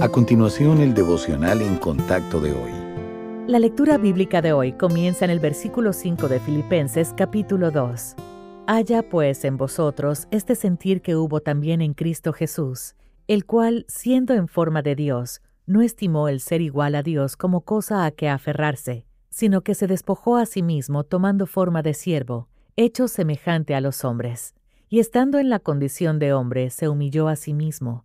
A continuación, el devocional en contacto de hoy. La lectura bíblica de hoy comienza en el versículo 5 de Filipenses capítulo 2. Haya pues en vosotros este sentir que hubo también en Cristo Jesús, el cual, siendo en forma de Dios, no estimó el ser igual a Dios como cosa a que aferrarse, sino que se despojó a sí mismo tomando forma de siervo, hecho semejante a los hombres, y estando en la condición de hombre, se humilló a sí mismo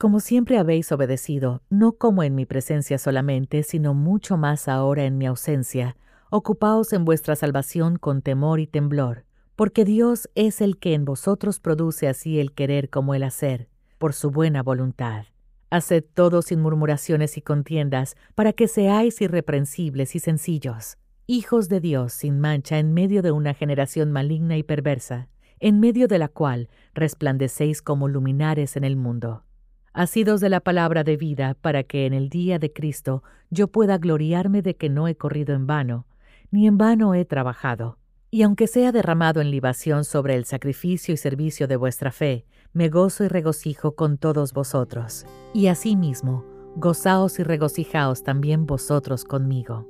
como siempre habéis obedecido, no como en mi presencia solamente, sino mucho más ahora en mi ausencia, ocupaos en vuestra salvación con temor y temblor, porque Dios es el que en vosotros produce así el querer como el hacer, por su buena voluntad. Haced todo sin murmuraciones y contiendas, para que seáis irreprensibles y sencillos, hijos de Dios sin mancha en medio de una generación maligna y perversa en medio de la cual resplandecéis como luminares en el mundo. Asidos de la palabra de vida, para que en el día de Cristo yo pueda gloriarme de que no he corrido en vano, ni en vano he trabajado. Y aunque sea derramado en libación sobre el sacrificio y servicio de vuestra fe, me gozo y regocijo con todos vosotros. Y asimismo, gozaos y regocijaos también vosotros conmigo.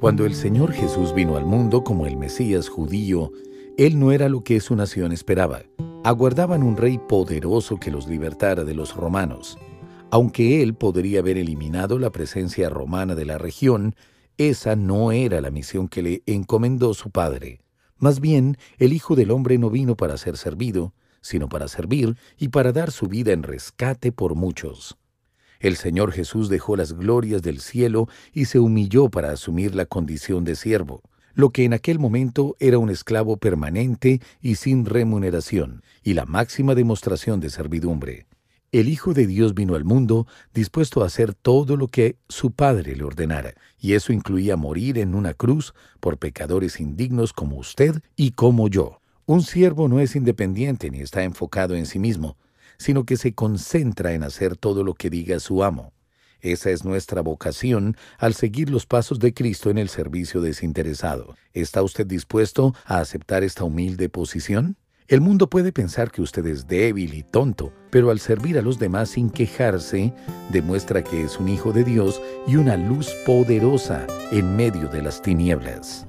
Cuando el Señor Jesús vino al mundo como el Mesías judío, él no era lo que su nación esperaba. Aguardaban un rey poderoso que los libertara de los romanos. Aunque él podría haber eliminado la presencia romana de la región, esa no era la misión que le encomendó su padre. Más bien, el Hijo del Hombre no vino para ser servido, sino para servir y para dar su vida en rescate por muchos. El Señor Jesús dejó las glorias del cielo y se humilló para asumir la condición de siervo lo que en aquel momento era un esclavo permanente y sin remuneración, y la máxima demostración de servidumbre. El Hijo de Dios vino al mundo dispuesto a hacer todo lo que su Padre le ordenara, y eso incluía morir en una cruz por pecadores indignos como usted y como yo. Un siervo no es independiente ni está enfocado en sí mismo, sino que se concentra en hacer todo lo que diga su amo. Esa es nuestra vocación al seguir los pasos de Cristo en el servicio desinteresado. ¿Está usted dispuesto a aceptar esta humilde posición? El mundo puede pensar que usted es débil y tonto, pero al servir a los demás sin quejarse, demuestra que es un hijo de Dios y una luz poderosa en medio de las tinieblas.